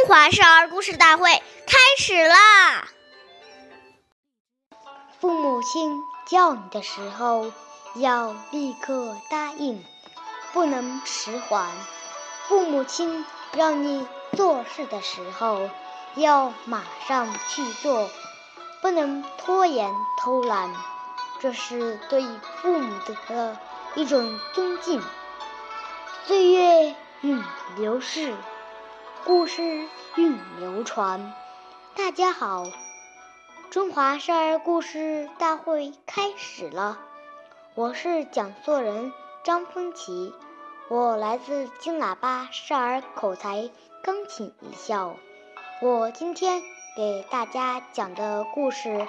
中华少儿故事大会开始啦！父母亲叫你的时候，要立刻答应，不能迟缓；父母亲让你做事的时候，要马上去做，不能拖延偷懒。这是对父母的一种尊敬。岁月运流逝，故事运流传。大家好，中华少儿故事大会开始了。我是讲述人张风奇，我来自金喇叭少儿口才钢琴艺校。我今天给大家讲的故事《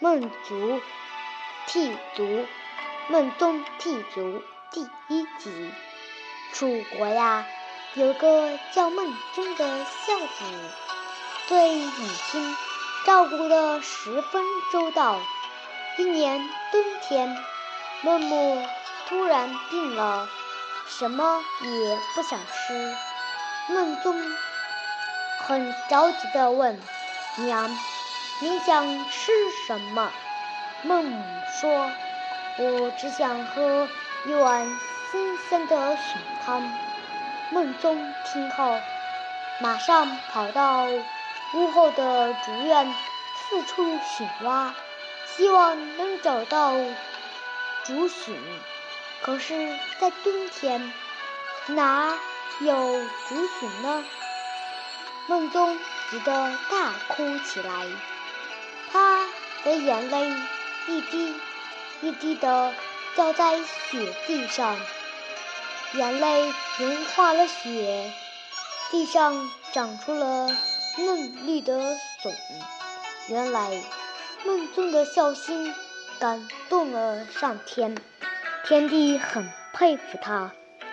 孟族剃足》，孟宗剃足第一集。楚国呀，有个叫孟宗的孝子，对母亲照顾得十分周到。一年冬天，孟母突然病了，什么也不想吃。孟宗很着急地问娘：“你想吃什么？”孟母说：“我只想喝一碗。”新鲜的笋汤。孟宗听后，马上跑到屋后的竹院，四处寻挖，希望能找到竹笋。可是，在冬天，哪有竹笋呢？孟宗急得大哭起来，他的眼泪一滴一滴的掉在雪地上。眼泪融化了雪，地上长出了嫩绿的笋。原来，孟宗的孝心感动了上天，天帝很佩服他，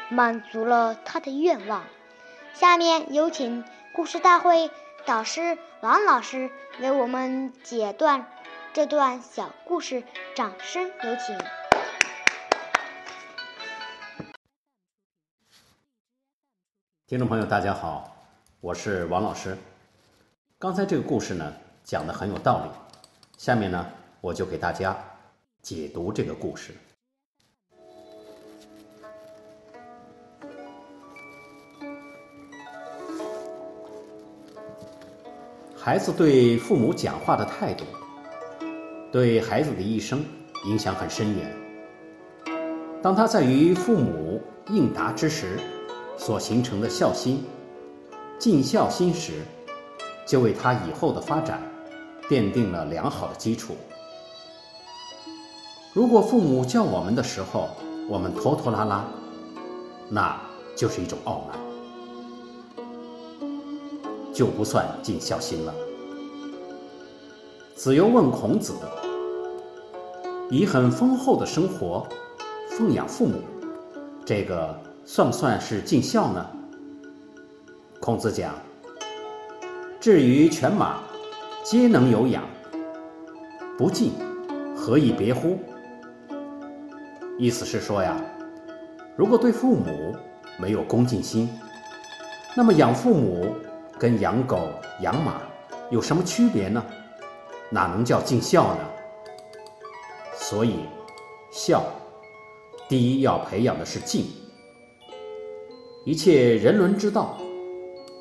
满足了他的愿望。下面有请故事大会导师王老师为我们解段这段小故事，掌声有请。听众朋友，大家好，我是王老师。刚才这个故事呢，讲的很有道理。下面呢，我就给大家解读这个故事。孩子对父母讲话的态度，对孩子的一生影响很深远。当他在与父母应答之时，所形成的孝心、尽孝心时，就为他以后的发展奠定了良好的基础。如果父母叫我们的时候，我们拖拖拉拉，那就是一种傲慢，就不算尽孝心了。子游问孔子：“以很丰厚的生活奉养父母，这个？”算不算是尽孝呢？孔子讲：“至于犬马，皆能有养，不敬，何以别乎？”意思是说呀，如果对父母没有恭敬心，那么养父母跟养狗、养马有什么区别呢？哪能叫尽孝呢？所以，孝第一要培养的是敬。一切人伦之道，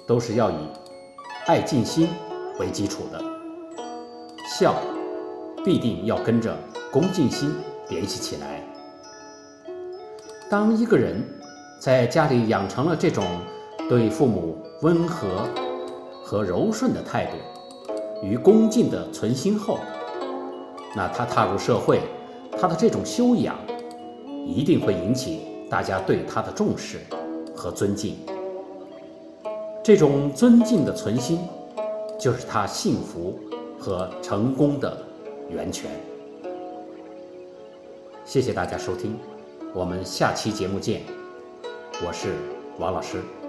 都是要以爱敬心为基础的。孝必定要跟着恭敬心联系起来。当一个人在家里养成了这种对父母温和和柔顺的态度与恭敬的存心后，那他踏入社会，他的这种修养一定会引起大家对他的重视。和尊敬，这种尊敬的存心，就是他幸福和成功的源泉。谢谢大家收听，我们下期节目见。我是王老师。